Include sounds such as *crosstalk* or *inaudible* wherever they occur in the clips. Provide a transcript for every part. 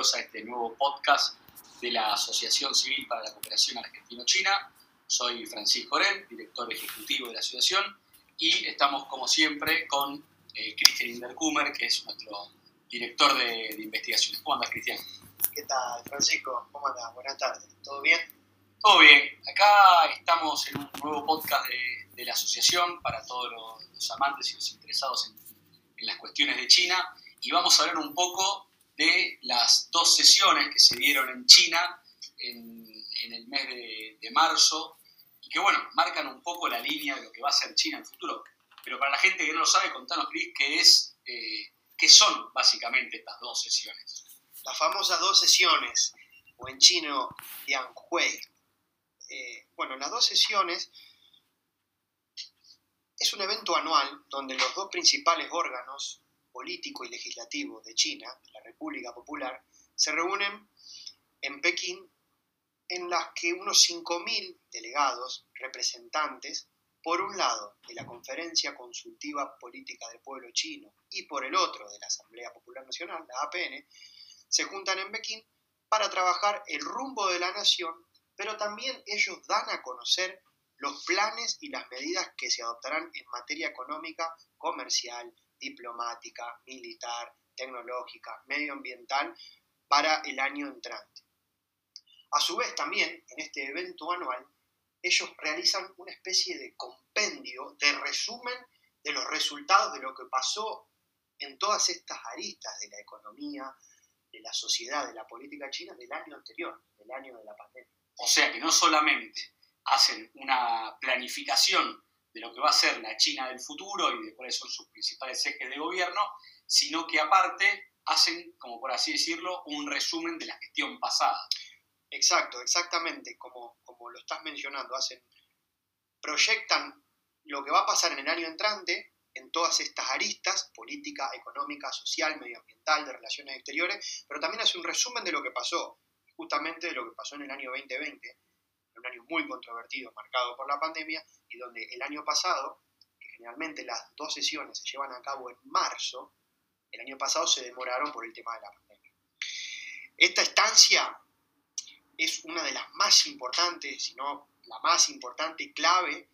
bienvenidos a este nuevo podcast de la Asociación Civil para la Cooperación Argentino-China. Soy Francisco Oren, director ejecutivo de la asociación, y estamos como siempre con eh, Cristian Inderkumer, que es nuestro director de, investigación. ¿Cómo andas, Cristian? ¿Qué tal, Francisco? ¿Cómo andas? Buenas tardes. ¿Todo bien? Todo bien. Acá estamos en un nuevo podcast de, la asociación para todos los, amantes y los interesados en, en las cuestiones de China y vamos a hablar un poco de las dos sesiones que se dieron en China en, el mes de, marzo y que, bueno, marcan un poco la línea de lo que va a ser China en el futuro. Pero para la gente que no lo sabe, contanos, Cris, qué, eh, qué son básicamente estas dos sesiones. Las famosas dos sesiones, o en chino, Lianghui. Eh, bueno, las dos sesiones es un evento anual donde los dos principales órganos político y legislativo de China, la República Popular, se reúnen en Pekín en las que unos 5.000 delegados, representantes, por un lado de la Conferencia Consultiva Política del Pueblo Chino y por el otro de la Asamblea Popular Nacional, la APN, se juntan en Pekín para trabajar el rumbo de la nación, pero también ellos dan a conocer los planes y las medidas que se adoptarán en materia económica, comercial, diplomática, militar, tecnológica, medioambiental para el año entrante. A su vez también, en este evento anual, ellos realizan una especie de compendio, de resumen de los resultados de lo que pasó en todas estas aristas de la economía, de la sociedad, de la política china del año anterior, del año de la pandemia. O sea que no solamente hacen una planificación de lo que va a ser la China del futuro y de cuáles son sus principales ejes de gobierno, sino que aparte hacen, como por así decirlo, un resumen de la gestión pasada. Exacto, exactamente, como, como lo estás mencionando, hacen, proyectan lo que va a pasar en el año entrante en todas estas aristas, política, económica, social, medioambiental, de relaciones exteriores, pero también hace un resumen de lo que pasó, justamente de lo que pasó en el año 2020, un año muy controvertido, marcado por la pandemia, y donde el año pasado, que generalmente las dos sesiones se llevan a cabo en marzo, el año pasado se demoraron por el tema de la pandemia. Esta estancia es una de las más importantes, si no la más importante y clave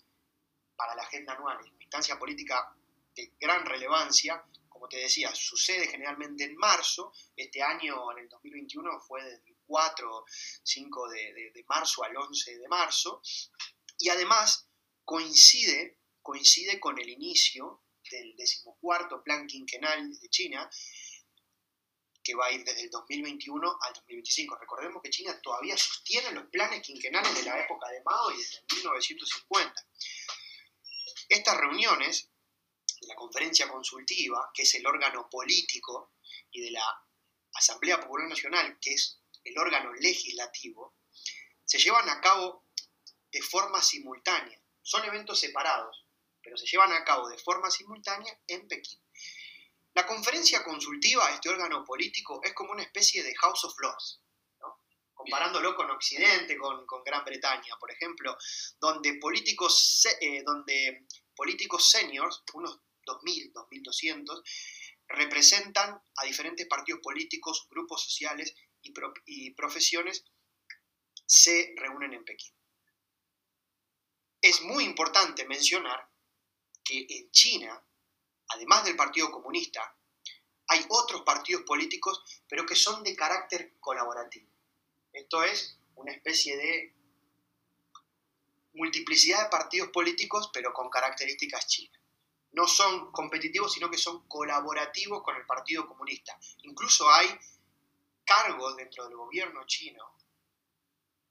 para la agenda anual. Es una instancia política de gran relevancia. Como te decía, sucede generalmente en marzo. Este año, en el 2021, fue desde 4, 5 de, marzo al 11 de marzo, y además coincide, coincide con el inicio del decimocuarto plan quinquenal de China, que va a ir desde el 2021 al 2025. Recordemos que China todavía sostiene los planes quinquenales de la época de Mao y desde 1950. Estas reuniones de la conferencia consultiva, que es el órgano político, y de la Asamblea Popular Nacional, que es el órgano legislativo, se llevan a cabo de forma simultánea. Son eventos separados, pero se llevan a cabo de forma simultánea en Pekín. La conferencia consultiva, este órgano político, es como una especie de House of Lords, comparándolo con Occidente, con, Gran Bretaña, por ejemplo, donde políticos, eh, donde políticos seniors, unos 2.000, 2.200, representan a diferentes partidos políticos, grupos sociales y, profesiones se reúnen en Pekín. Es muy importante mencionar que en China, además del Partido Comunista, hay otros partidos políticos, pero que son de carácter colaborativo. Esto es una especie de multiplicidad de partidos políticos, pero con características chinas. No son competitivos, sino que son colaborativos con el Partido Comunista. Incluso hay cargos dentro del gobierno chino,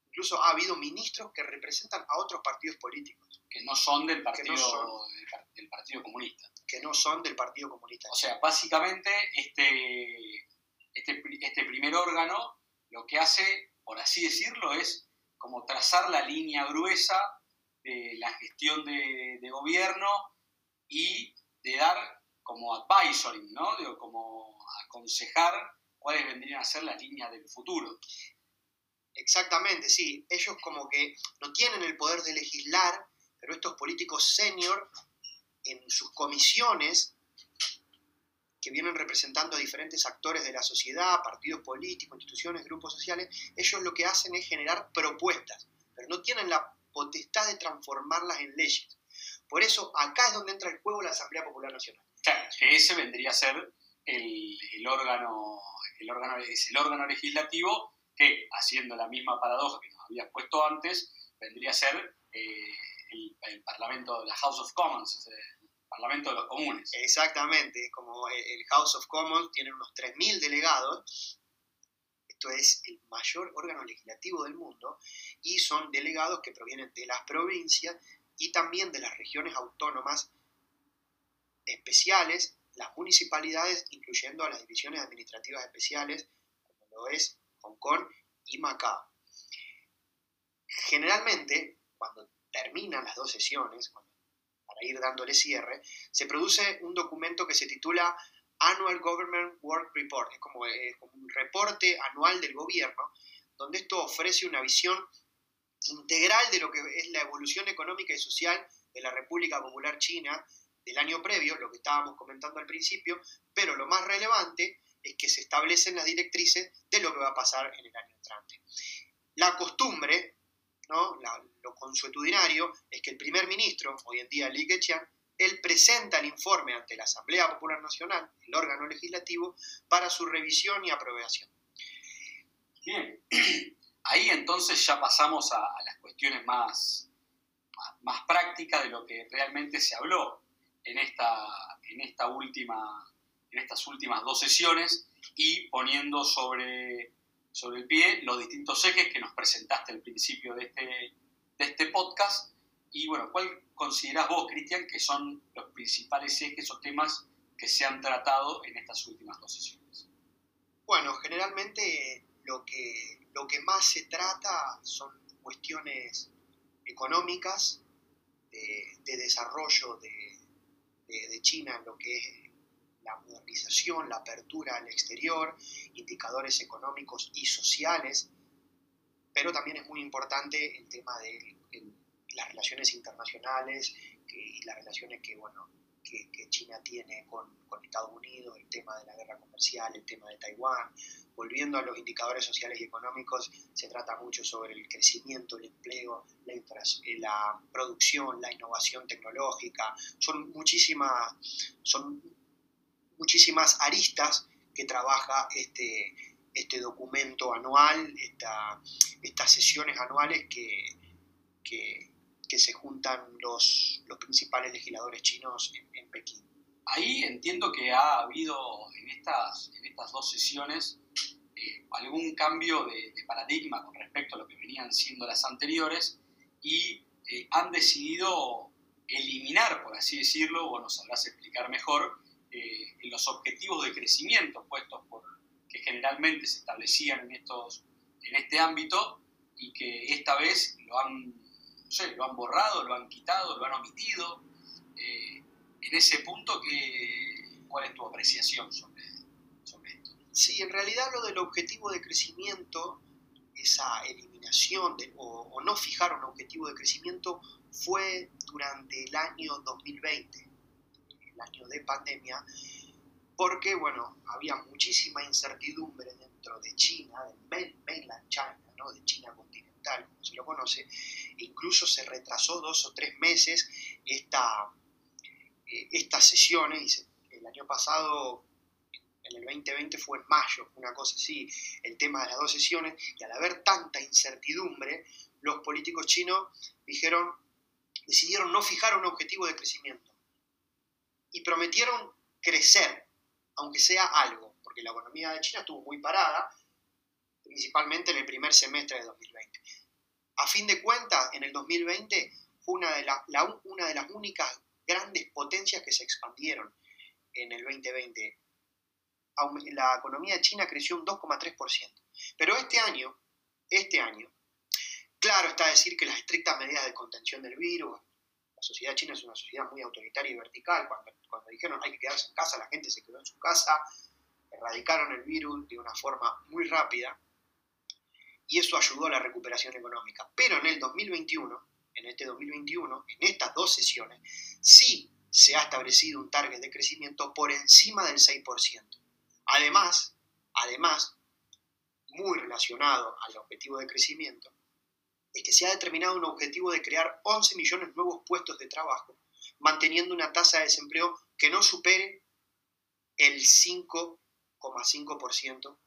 incluso ha habido ministros que representan a otros partidos políticos. Que no son del Partido, del, partido Comunista. Que no son del Partido Comunista. O sea, básicamente este, este, este primer órgano lo que hace, por así decirlo, es como trazar la línea gruesa de la gestión de, de gobierno y de dar como advisory, ¿no? Como aconsejar cuáles vendrían a ser las líneas del futuro. Exactamente, sí. Ellos como que no tienen el poder de legislar, pero estos políticos senior en sus comisiones que vienen representando a diferentes actores de la sociedad, partidos políticos, instituciones, grupos sociales, ellos lo que hacen es generar propuestas, pero no tienen la potestad de transformarlas en leyes. Por eso acá es donde entra el juego la Asamblea Popular Nacional. Claro, que ese vendría a ser el, órgano, el órgano, es el órgano legislativo que, haciendo la misma paradoja que nos habías puesto antes, vendría a ser eh, el, Parlamento de la House of Commons, el Parlamento de los Comunes. Exactamente, como el House of Commons tiene unos 3.000 delegados, esto es el mayor órgano legislativo del mundo, y son delegados que provienen de las provincias y también de las regiones autónomas especiales, las municipalidades, incluyendo a las divisiones administrativas especiales, como lo es Hong Kong y Macao. Generalmente, cuando terminan las dos sesiones, para ir dándole cierre, se produce un documento que se titula Annual Government Work Report, es como, un reporte anual del gobierno, donde esto ofrece una visión integral de lo que es la evolución económica y social de la República Popular China del año previo, lo que estábamos comentando al principio, pero lo más relevante es que se establecen las directrices de lo que va a pasar en el año entrante. La costumbre, ¿no? lo consuetudinario, es que el primer ministro, hoy en día Li Keqiang, él presenta el informe ante la Asamblea Popular Nacional, el órgano legislativo, para su revisión y aprobación. Bien, ahí entonces ya pasamos a, las cuestiones más, prácticas de lo que realmente se habló en, esta, última, en estas últimas dos sesiones y poniendo sobre, el pie los distintos ejes que nos presentaste al principio de este, de este podcast. Y bueno, ¿cuál considerás vos, Cristian, que son los principales ejes o temas que se han tratado en estas últimas dos sesiones? Bueno, generalmente lo que, lo que más se trata son cuestiones económicas, de, desarrollo de, China en lo que es la modernización, la apertura al exterior, indicadores económicos y sociales, pero también es muy importante el tema de las relaciones internacionales y las relaciones que, bueno, que, China tiene con, con, Estados Unidos, el tema de la guerra comercial, el tema de Taiwán. Volviendo a los indicadores sociales y económicos, se trata mucho sobre el crecimiento, el empleo, la, eh, producción, la innovación tecnológica. Son muchísimas, son muchísimas aristas que trabaja este, este documento anual, esta, estas sesiones anuales que, que se juntan los, los principales legisladores chinos en, Pekín. Ahí entiendo que ha habido en estas, en estas dos sesiones eh, algún cambio de, paradigma con respecto a lo que venían siendo las anteriores y eh, han decidido eliminar, por así decirlo, o nos sabrás explicar mejor, eh, los objetivos de crecimiento puestos por, que generalmente se establecían en, estos, en este ámbito y que esta vez lo han sé, lo han borrado, lo han quitado, lo han omitido. Eh, en ese punto, ¿qué, ¿cuál es tu apreciación sobre, esto? Sí, en realidad lo del objetivo de crecimiento, esa eliminación o, no fijar un objetivo de crecimiento fue durante el año 2020, el año de pandemia, porque, bueno, había muchísima incertidumbre dentro de China, del mainland China, ¿no? de China continental como se lo conoce, incluso se retrasó dos o tres meses esta, eh, estas sesiones, el año pasado, en el 2020 fue en mayo, una cosa así, el tema de las dos sesiones, y al haber tanta incertidumbre, los políticos chinos dijeron, decidieron no fijar un objetivo de crecimiento. Y prometieron crecer, aunque sea algo, porque la economía de China estuvo muy parada, principalmente en el primer semestre de 2020. A fin de cuentas, en el 2020 fue una de, una de las únicas grandes potencias que se expandieron en el 2020. La economía china creció un 2,3%. Pero este año, este año, claro está decir que las estrictas medidas de contención del virus, la sociedad china es una sociedad muy autoritaria y vertical, cuando, cuando dijeron hay que quedarse en casa, la gente se quedó en su casa, erradicaron el virus de una forma muy rápida, y eso ayudó a la recuperación económica. Pero en el 2021, en este 2021, en estas dos sesiones, sí se ha establecido un target de crecimiento por encima del 6%. Además, además, muy relacionado al objetivo de crecimiento, es que se ha determinado un objetivo de crear 11 millones de nuevos puestos de trabajo, manteniendo una tasa de desempleo que no supere el 5,5%,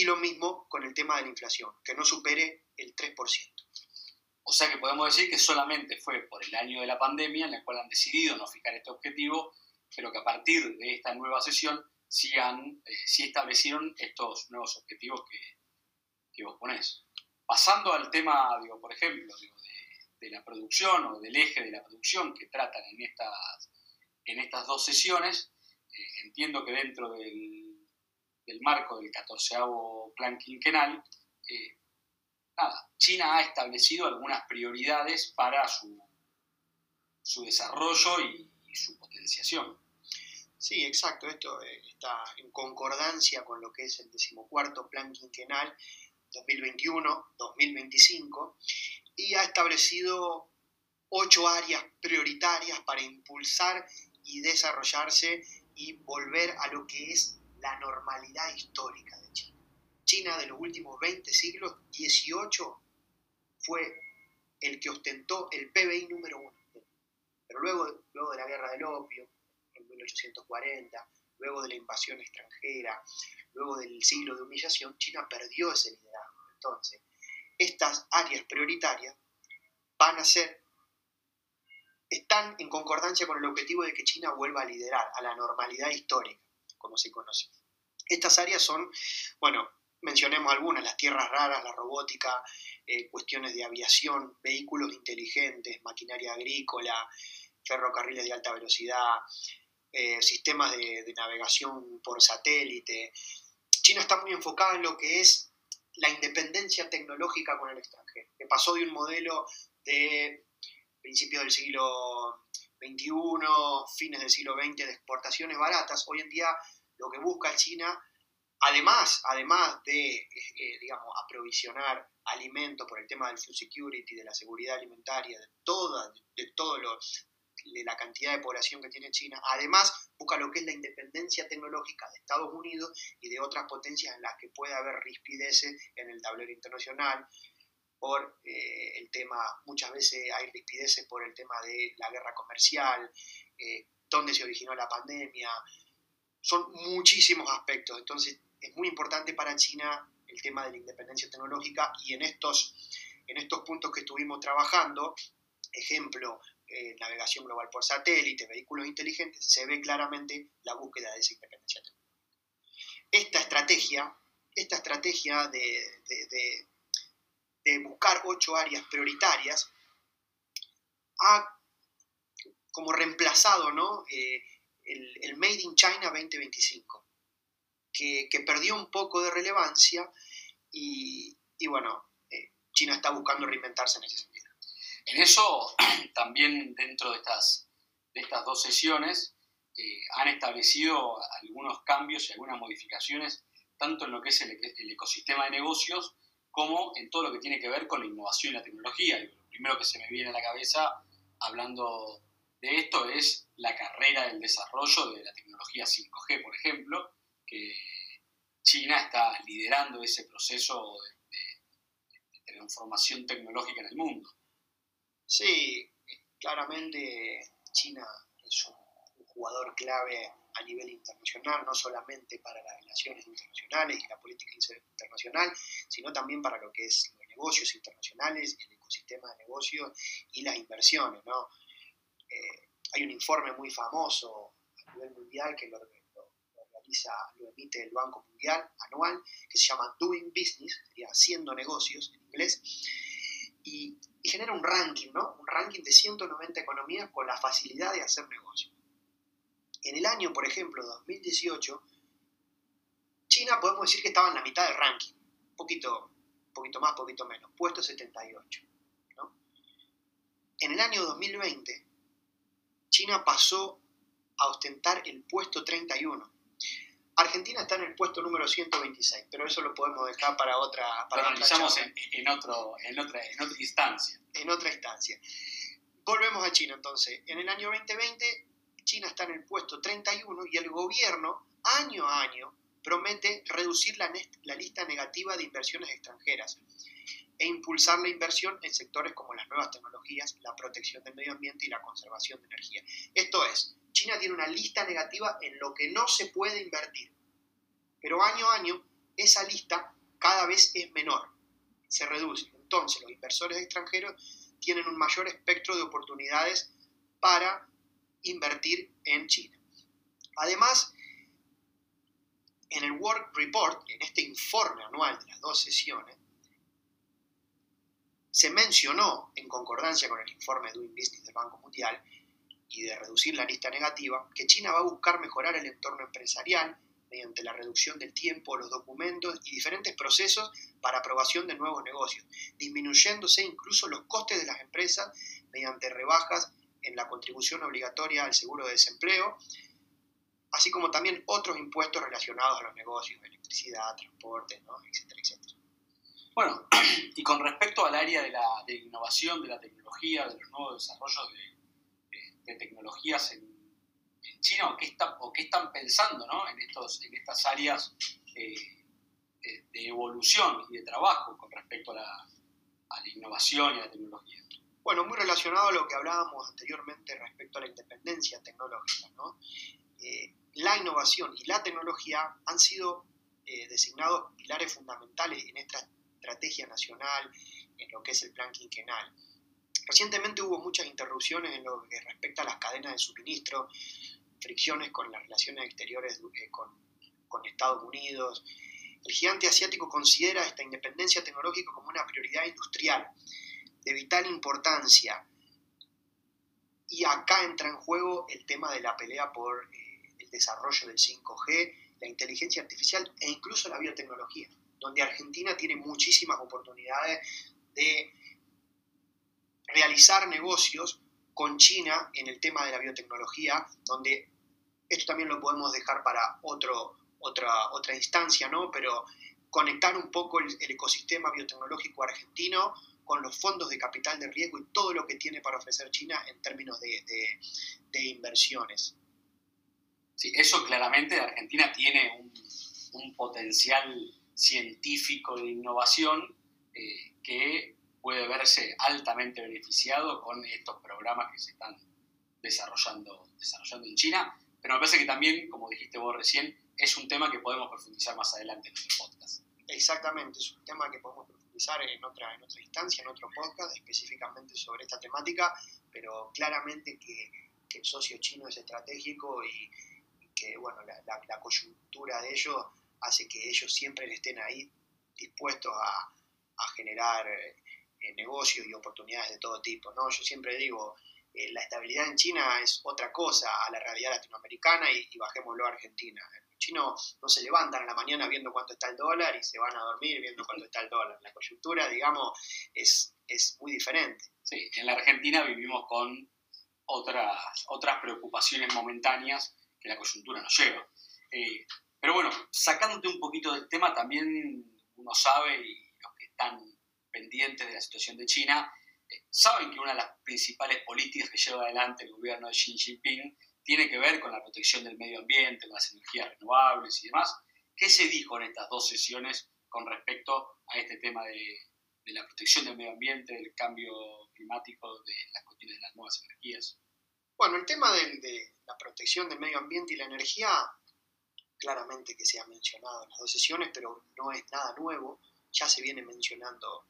y lo mismo con el tema de la inflación, que no supere el 3%. O sea que podemos decir que solamente fue por el año de la pandemia en el cual han decidido no fijar este objetivo, pero que a partir de esta nueva sesión sí, han, eh, establecieron estos nuevos objetivos que, que, vos ponés. Pasando al tema, digo, por ejemplo, de, la producción o del eje de la producción que tratan en estas, en estas dos sesiones, eh, entiendo que dentro del, del, marco del 14 plan quinquenal, eh, China ha establecido algunas prioridades para su, su desarrollo y, su potenciación. Sí, exacto. Esto eh, está en concordancia con lo que es el decimocuarto plan quinquenal 2021-2025 y ha establecido ocho áreas prioritarias para impulsar y desarrollarse y volver a lo que es la normalidad histórica de China. China de los últimos 20 siglos, 18 fue el que ostentó el PBI número uno. Pero luego, luego de la guerra del opio, en 1840, luego de la invasión extranjera, luego del siglo de humillación, China perdió ese liderazgo. Entonces, estas áreas prioritarias van a ser, están en concordancia con el objetivo de que China vuelva a liderar a la normalidad histórica, como se conoce. Estas áreas son, bueno, mencionemos algunas, las tierras raras, la robótica, eh, cuestiones de aviación, vehículos inteligentes, maquinaria agrícola, ferrocarriles de alta velocidad, eh, sistemas de, navegación por satélite. China está muy enfocada en lo que es la independencia tecnológica con el extranjero, que pasó de un modelo de principios del siglo XXI, fines del siglo XX, de exportaciones baratas. Hoy en día lo que busca China Además, además de, eh, eh, digamos, aprovisionar alimentos por el tema del food security, de la seguridad alimentaria, de toda, de, todo lo, de la cantidad de población que tiene China, además busca lo que es la independencia tecnológica de Estados Unidos y de otras potencias en las que puede haber rispideces en el tablero internacional, por eh, el tema, muchas veces hay rispideces por el tema de la guerra comercial, dónde se originó la pandemia, son muchísimos aspectos, entonces es muy importante para China el tema de la independencia tecnológica y en estos, en estos puntos que estuvimos trabajando, ejemplo, eh, navegación global por satélite, vehículos inteligentes, se ve claramente la búsqueda de esa independencia tecnológica. Esta estrategia, esta estrategia de, buscar ocho áreas prioritarias ha como reemplazado ¿no? Eh, el, el Made in China 2025 que, perdió un poco de relevancia y, bueno, eh, China está buscando reinventarse en ese sentido. En eso, *clears throat* también dentro de estas, de estas dos sesiones, eh, han establecido algunos cambios y algunas modificaciones, tanto en lo que es el, ecosistema de negocios como en todo lo que tiene que ver con la innovación y la tecnología. lo primero que se me viene a la cabeza hablando de esto es la carrera del desarrollo de la tecnología 5G, por ejemplo, que China está liderando ese proceso de, transformación tecnológica en el mundo. Sí, claramente China es un, jugador clave a nivel internacional, no solamente para las relaciones internacionales y la política internacional, sino también para lo que es los negocios internacionales, el ecosistema de negocios y las inversiones. ¿no? Eh, hay un informe muy famoso a nivel mundial que lo, lo emite el Banco Mundial anual, que se llama Doing Business, sería haciendo negocios en inglés, y, genera un ranking, ¿no? Un ranking de 190 economías con la facilidad de hacer negocios. En el año, por ejemplo, 2018, China podemos decir que estaba en la mitad del ranking, un poquito, poquito más, poquito menos, puesto 78. ¿no? En el año 2020, China pasó a ostentar el puesto 31, Argentina está en el puesto número 126, pero eso lo podemos dejar para otra. Para lo analizamos en, otro, en, otra, en otra instancia. En otra instancia. Volvemos a China entonces. En el año 2020, China está en el puesto 31 y el gobierno año a año promete reducir la, la lista negativa de inversiones extranjeras e impulsar la inversión en sectores como las nuevas tecnologías, la protección del medio ambiente y la conservación de energía. Esto es, China tiene una lista negativa en lo que no se puede invertir, pero año a año esa lista cada vez es menor, se reduce. Entonces los inversores extranjeros tienen un mayor espectro de oportunidades para invertir en China. Además, en el Work Report, en este informe anual de las dos sesiones, se mencionó, en concordancia con el informe Doing Business del Banco Mundial y de reducir la lista negativa, que China va a buscar mejorar el entorno empresarial mediante la reducción del tiempo, los documentos y diferentes procesos para aprobación de nuevos negocios, disminuyéndose incluso los costes de las empresas mediante rebajas en la contribución obligatoria al seguro de desempleo, así como también otros impuestos relacionados a los negocios, electricidad, transporte, etcétera, etcétera. Bueno, *clears throat* y con respecto al área de la innovación, de la tecnología, de los nuevos desarrollos de, tecnologías en, China, ¿o qué, o qué están pensando en, estos, en estas áreas eh, de, evolución y de trabajo con respecto a la innovación y a la tecnología? Bueno, muy relacionado a lo que hablábamos anteriormente respecto a la independencia tecnológica. ¿no? Eh, la innovación y la tecnología han sido eh, designados pilares fundamentales en esta estrategia nacional, en lo que es el plan quinquenal. Recientemente hubo muchas interrupciones en lo que respecta a las cadenas de suministro, fricciones con las relaciones exteriores eh, con, con Estados Unidos. El gigante asiático considera esta independencia tecnológica como una prioridad industrial de vital importancia. Y acá entra en juego el tema de la pelea por eh, el desarrollo del 5G, la inteligencia artificial e incluso la biotecnología, donde Argentina tiene muchísimas oportunidades de realizar negocios con China en el tema de la biotecnología, donde esto también lo podemos dejar para otro, otra, otra instancia, ¿no? Pero conectar un poco el ecosistema biotecnológico argentino con los fondos de capital de riesgo y todo lo que tiene para ofrecer China en términos de, inversiones. Sí, eso claramente Argentina tiene un, potencial científico de innovación eh, que puede verse altamente beneficiado con estos programas que se están desarrollando, desarrollando en China, pero me parece que también, como dijiste vos recién, es un tema que podemos profundizar más adelante en el podcast. Exactamente, es un tema que podemos en otra, en otra instancia, en otro podcast, específicamente sobre esta temática, pero claramente que, el socio chino es estratégico y, que bueno, la, coyuntura de ellos hace que ellos siempre estén ahí dispuestos a, generar eh, negocios y oportunidades de todo tipo. ¿no? Yo siempre digo, eh, la estabilidad en China es otra cosa a la realidad latinoamericana y, y bajémoslo a Argentina chinos no se levantan a la mañana viendo cuánto está el dólar y se van a dormir viendo cuánto está el dólar. La coyuntura, digamos, es, es muy diferente. Sí, en la Argentina vivimos con otras, otras preocupaciones momentáneas que la coyuntura nos lleva. Eh, pero bueno, sacándote un poquito del tema, también uno sabe, y los que están pendientes de la situación de China, eh, saben que una de las principales políticas que lleva adelante el gobierno de Xi Jinping tiene que ver con la protección del medio ambiente, las energías renovables y demás. ¿Qué se dijo en estas dos sesiones con respecto a este tema de, la protección del medio ambiente, del cambio climático, de las cuestiones de las nuevas energías? Bueno, el tema de, la protección del medio ambiente y la energía, claramente que se ha mencionado en las dos sesiones, pero no es nada nuevo, ya se viene mencionando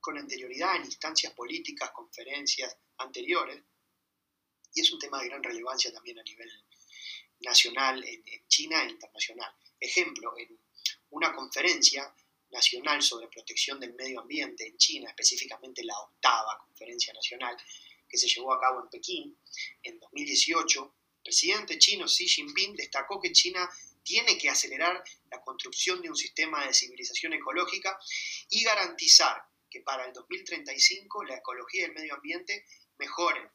con anterioridad en instancias políticas, conferencias anteriores, y es un tema de gran relevancia también a nivel nacional en, China e internacional. Ejemplo, en una conferencia nacional sobre protección del medio ambiente en China, específicamente la octava conferencia nacional que se llevó a cabo en Pekín en 2018, el presidente chino Xi Jinping destacó que China tiene que acelerar la construcción de un sistema de civilización ecológica y garantizar que para el 2035 la ecología y el medio ambiente mejoren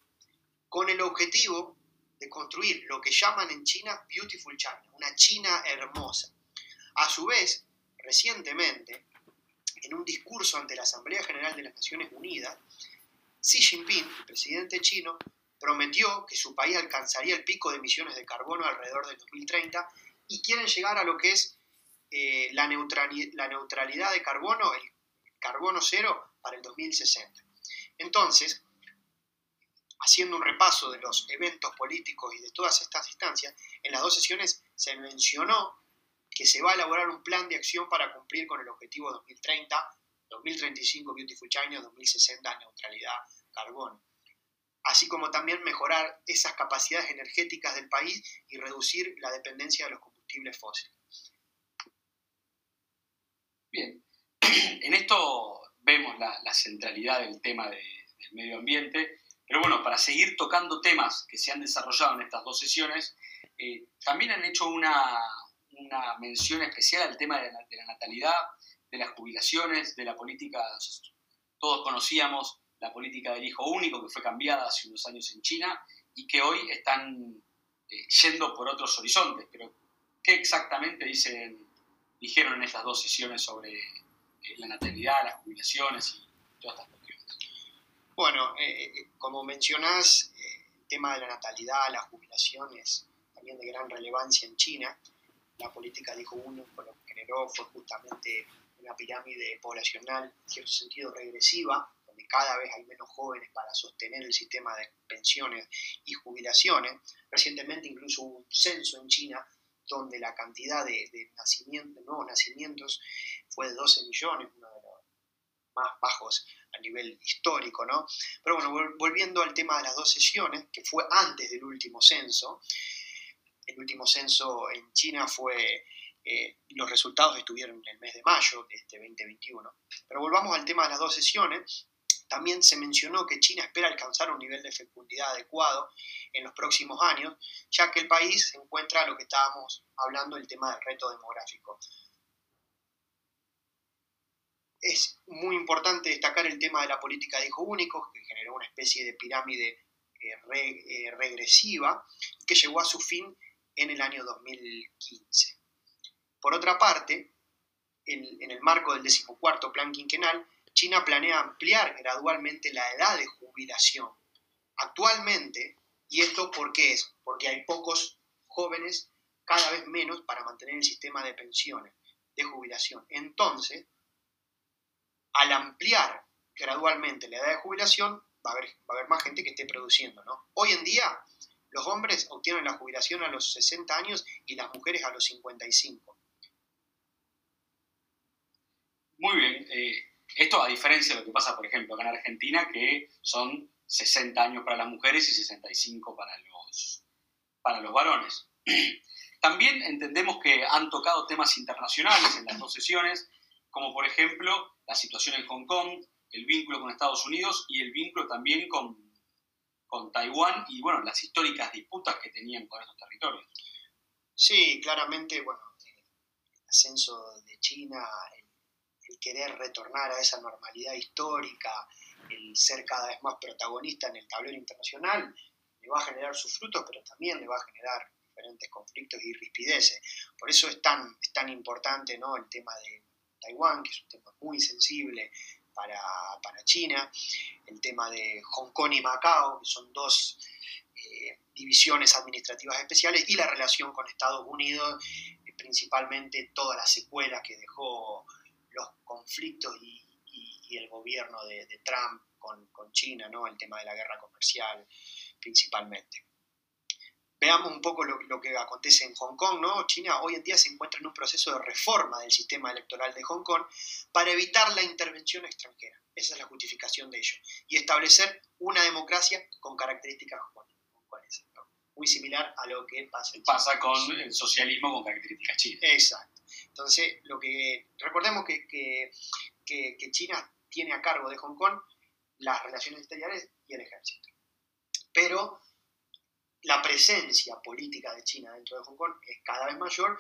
con el objetivo de construir lo que llaman en China Beautiful China, una China hermosa. A su vez, recientemente, en un discurso ante la Asamblea General de las Naciones Unidas, Xi Jinping, el presidente chino, prometió que su país alcanzaría el pico de emisiones de carbono alrededor del 2030 y quieren llegar a lo que es eh, la, la neutralidad de carbono, el carbono cero, para el 2060. Entonces, haciendo un repaso de los eventos políticos y de todas estas instancias, en las dos sesiones se mencionó que se va a elaborar un plan de acción para cumplir con el objetivo 2030, 2035 Beautiful China, 2060 neutralidad carbono, así como también mejorar esas capacidades energéticas del país y reducir la dependencia de los combustibles fósiles. Bien, *clears throat* en esto vemos la, centralidad del tema del medio ambiente, pero bueno, para seguir tocando temas que se han desarrollado en estas dos sesiones, eh, también han hecho una, mención especial al tema de la, natalidad, de las jubilaciones, de la política, todos conocíamos la política del hijo único que fue cambiada hace unos años en China y que hoy están eh, yendo por otros horizontes. Pero, ¿qué exactamente dicen, dijeron en estas dos sesiones sobre eh, la natalidad, las jubilaciones y todas estas cuestiones? Bueno, eh, como mencionás, el tema de la natalidad, las jubilaciones, también de gran relevancia en China la política de único lo que generó fue justamente una pirámide poblacional, en cierto sentido regresiva, donde cada vez hay menos jóvenes para sostener el sistema de pensiones y jubilaciones. Recientemente incluso hubo un censo en China donde la cantidad de, nacimientos, nuevos nacimientos fue de 12 millones, uno de los más bajos nivel histórico, ¿no? Pero bueno, volviendo al tema de las dos sesiones, que fue antes del último censo, el último censo en China fue, eh, los resultados estuvieron en el mes de mayo de este 2021. Pero volvamos al tema de las dos sesiones. También se mencionó que China espera alcanzar un nivel de fecundidad adecuado en los próximos años, ya que el país encuentra lo que estábamos hablando, el tema del reto demográfico. Es muy importante destacar el tema de la política de hijos únicos, que generó una especie de pirámide eh, eh, regresiva, que llegó a su fin en el año 2015. Por otra parte, en, el marco del decimocuarto plan quinquenal, China planea ampliar gradualmente la edad de jubilación. Actualmente, y esto por qué es? Porque hay pocos jóvenes, cada vez menos, para mantener el sistema de pensiones, de jubilación. Entonces, al ampliar gradualmente la edad de jubilación, va a haber, más gente que esté produciendo. ¿no? Hoy en día, los hombres obtienen la jubilación a los 60 años y las mujeres a los 55. Muy bien. Eh, esto a diferencia de lo que pasa, por ejemplo, acá en Argentina, que son 60 años para las mujeres y 65 para los, para los varones. *clears throat* También entendemos que han tocado temas internacionales en las dos sesiones, como por ejemplo la situación en Hong Kong, el vínculo con Estados Unidos y el vínculo también con con Taiwán y bueno, las históricas disputas que tenían con esos territorios. Sí, claramente, bueno, el ascenso de China, el, querer retornar a esa normalidad histórica, el ser cada vez más protagonista en el tablero internacional, le va a generar sus frutos, pero también le va a generar diferentes conflictos y rispideces. Por eso es tan, es tan importante ¿no? el tema de Taiwán, que es un tema muy sensible, para, China, el tema de Hong Kong y Macao, que son dos eh, divisiones administrativas especiales, y la relación con Estados Unidos, eh, principalmente todas las secuelas que dejó los conflictos y, el gobierno de, Trump con, con, China, ¿no? el tema de la guerra comercial principalmente. Veamos un poco lo, que acontece en Hong Kong, ¿no? China hoy en día se encuentra en un proceso de reforma del sistema electoral de Hong Kong para evitar la intervención extranjera. Esa es la justificación de ello. Y establecer una democracia con características. Muy similar a lo que pasa en Pasa con el socialismo con características chinas. Exacto. Entonces, lo que recordemos que, que, que China tiene a cargo de Hong Kong las relaciones exteriores y el ejército. Pero la presencia política de China dentro de Hong Kong es cada vez mayor.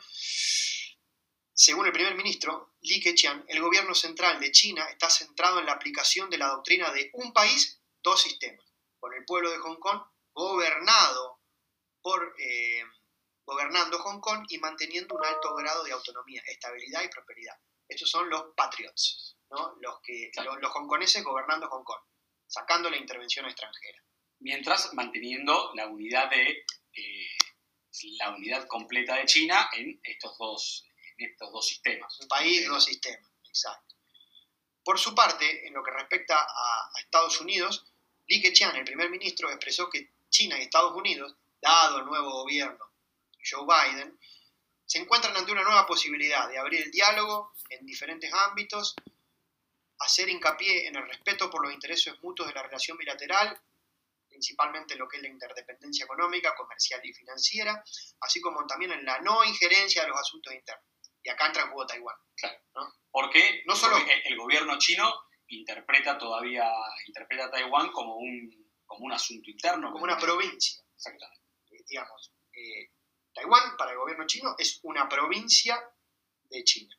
Según el primer ministro Li Keqiang, el gobierno central de China está centrado en la aplicación de la doctrina de un país, dos sistemas, con el pueblo de Hong Kong gobernado por, eh, gobernando Hong Kong y manteniendo un alto grado de autonomía, estabilidad y prosperidad. Estos son los patriots, ¿no? los, que, los, los hongkoneses gobernando Hong Kong, sacando la intervención extranjera. Mientras manteniendo la unidad de eh, la unidad completa de China en estos dos, en estos dos sistemas. Un país, dos sistemas, exacto. Por su parte, en lo que respecta a, a Estados Unidos, Li Keqiang, el primer ministro, expresó que China y Estados Unidos, dado el nuevo gobierno Joe Biden, se encuentran ante una nueva posibilidad de abrir el diálogo en diferentes ámbitos, hacer hincapié en el respeto por los intereses mutuos de la relación bilateral, principalmente en lo que es la interdependencia económica, comercial y financiera, así como también en la no injerencia de los asuntos internos. Y acá entra en juego Taiwán. Claro. Porque no solo el, gobierno chino interpreta todavía interpreta a Taiwán como un, como un asunto interno. Como una provincia. Exactamente. Eh, digamos, eh, Taiwán para el gobierno chino es una provincia de China.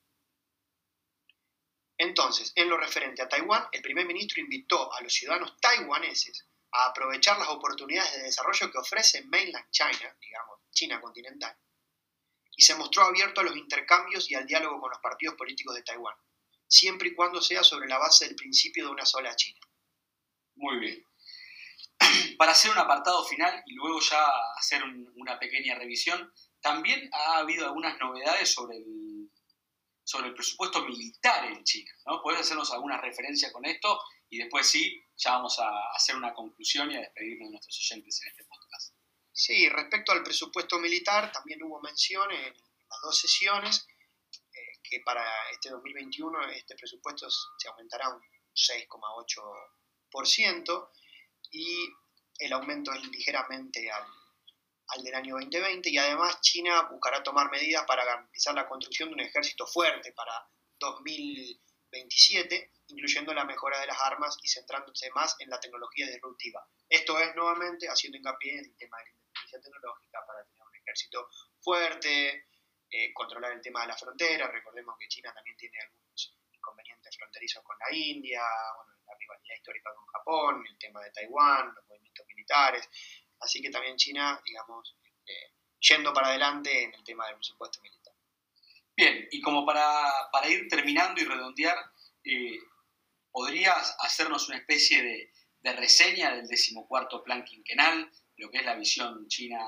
Entonces, en lo referente a Taiwán, el primer ministro invitó a los ciudadanos taiwaneses a aprovechar las oportunidades de desarrollo que ofrece Mainland China, digamos, China continental, y se mostró abierto a los intercambios y al diálogo con los partidos políticos de Taiwán, siempre y cuando sea sobre la base del principio de una sola China. Muy bien. *clears throat* para hacer un apartado final y luego ya hacer una pequeña revisión, también ha habido algunas novedades sobre el, sobre el presupuesto militar en China. ¿no? ¿Puedes hacernos alguna referencia con esto? Y después sí, ya vamos a hacer una conclusión y a despedirnos de nuestros oyentes en este podcast. Sí, respecto al presupuesto militar, también hubo mención en las dos sesiones eh, que para este 2021 este presupuesto se aumentará un 6,8% y el aumento es ligeramente al, del año 2020 y además China buscará tomar medidas para garantizar la construcción de un ejército fuerte para 2027, incluyendo la mejora de las armas y centrándose más en la tecnología disruptiva. Esto es nuevamente haciendo hincapié en el tema de la inteligencia tecnológica para tener un ejército fuerte, eh, controlar el tema de la frontera. Recordemos que China también tiene algunos inconvenientes fronterizos con la India, bueno, la rivalidad histórica con Japón, el tema de Taiwán, los movimientos militares. Así que también China, digamos, eh, yendo para adelante en el tema del presupuesto militar. Bien, y como para, para ir terminando y redondear, eh, ¿podrías hacernos una especie de, de, reseña del decimocuarto plan quinquenal, lo que es la visión china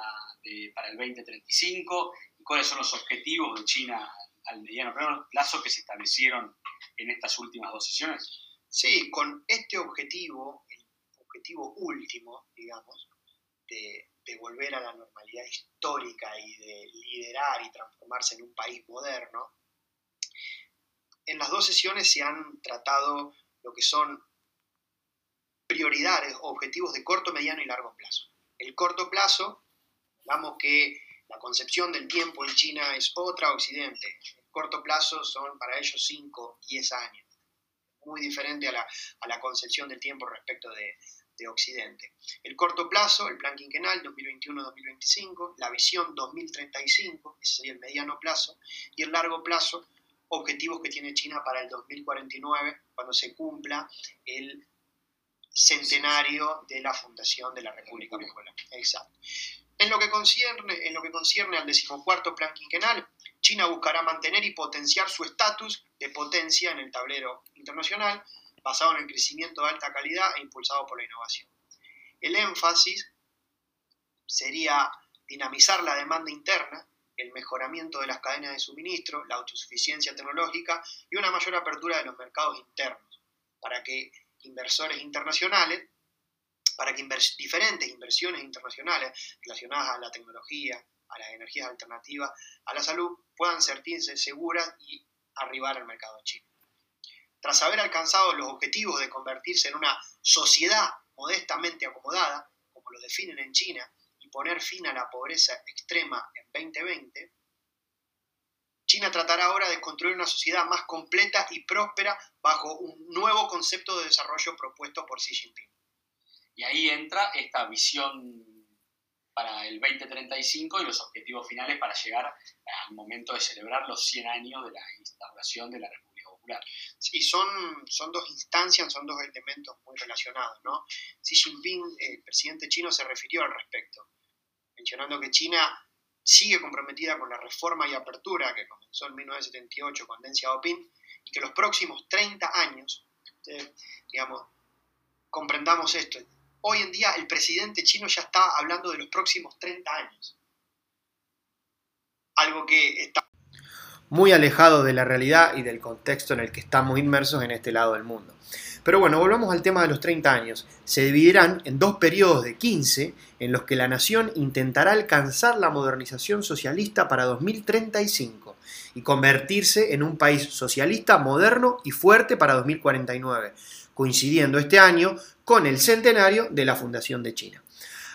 para el 2035 y cuáles son los objetivos de China al mediano plazo que se establecieron en estas últimas dos sesiones? Sí, con este objetivo, el objetivo último, digamos, de, volver a la normalidad histórica y de liderar y transformarse en un país moderno, en las dos sesiones se han tratado lo que son prioridades o objetivos de corto, mediano y largo plazo. El corto plazo, hablamos que la concepción del tiempo en China es otra Occidente. El corto plazo son para ellos 5, 10 años muy diferente a la, concepción del tiempo respecto de, Occidente. El corto plazo, el plan quinquenal 2021-2025, la visión 2035, ese sería el mediano plazo, y el largo plazo, objetivos que tiene China para el 2049, cuando se cumpla el centenario de la fundación de la República Popular. Exacto. En lo que concierne, en lo que concierne al decimocuarto plan quinquenal, China buscará mantener y potenciar su estatus de potencia en el tablero internacional, basado en el crecimiento de alta calidad e impulsado por la innovación. El énfasis sería dinamizar la demanda interna, el mejoramiento de las cadenas de suministro, la autosuficiencia tecnológica y una mayor apertura de los mercados internos, para que inversores internacionales para que diferentes inversiones internacionales relacionadas a la tecnología, a las energías alternativas, a la salud, puedan sentirse seguras y arribar al mercado chino. Tras haber alcanzado los objetivos de convertirse en una sociedad modestamente acomodada, como lo definen en China, poner fin a la pobreza extrema en 2020, China tratará ahora de construir una sociedad más completa y próspera bajo un nuevo concepto de desarrollo propuesto por Xi Jinping. Y ahí entra esta visión para el 2035 y los objetivos finales para llegar al momento de celebrar los 100 años de la instauración de la República Popular. Sí, son, son dos instancias, son dos elementos muy relacionados. ¿no? Xi Jinping, el presidente chino, se refirió al respecto, mencionando que China sigue comprometida con la reforma y apertura que comenzó en 1978 con Deng Xiaoping y que los próximos 30 años, digamos, comprendamos esto, hoy en día el presidente chino ya está hablando de los próximos 30 años. Algo que está muy alejado de la realidad y del contexto en el que estamos inmersos en este lado del mundo. Pero bueno, volvamos al tema de los 30 años. Se dividirán en dos periodos de 15 en los que la nación intentará alcanzar la modernización socialista para 2035 y convertirse en un país socialista moderno y fuerte para 2049, coincidiendo este año con el centenario de la fundación de China.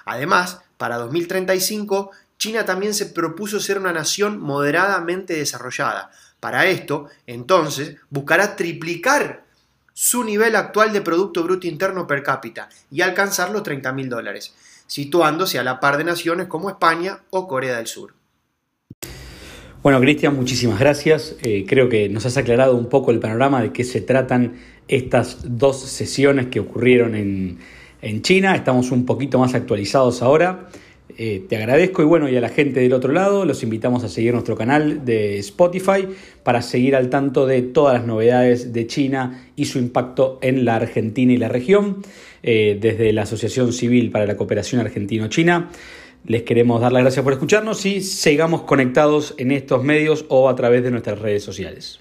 Además, para 2035 China también se propuso ser una nación moderadamente desarrollada. Para esto, entonces, buscará triplicar su nivel actual de Producto Bruto Interno per cápita y alcanzar los 30 mil dólares, situándose a la par de naciones como España o Corea del Sur. Bueno, Cristian, muchísimas gracias. Eh, creo que nos has aclarado un poco el panorama de qué se tratan estas dos sesiones que ocurrieron en China. Estamos un poquito más actualizados ahora. Eh, te agradezco y bueno, y a la gente del otro lado, los invitamos a seguir nuestro canal de Spotify para seguir al tanto de todas las novedades de China y su impacto en la Argentina y la región, eh, desde la Asociación Civil para la Cooperación Argentino-China. Les queremos dar las gracias por escucharnos y sigamos conectados en estos medios o a través de nuestras redes sociales.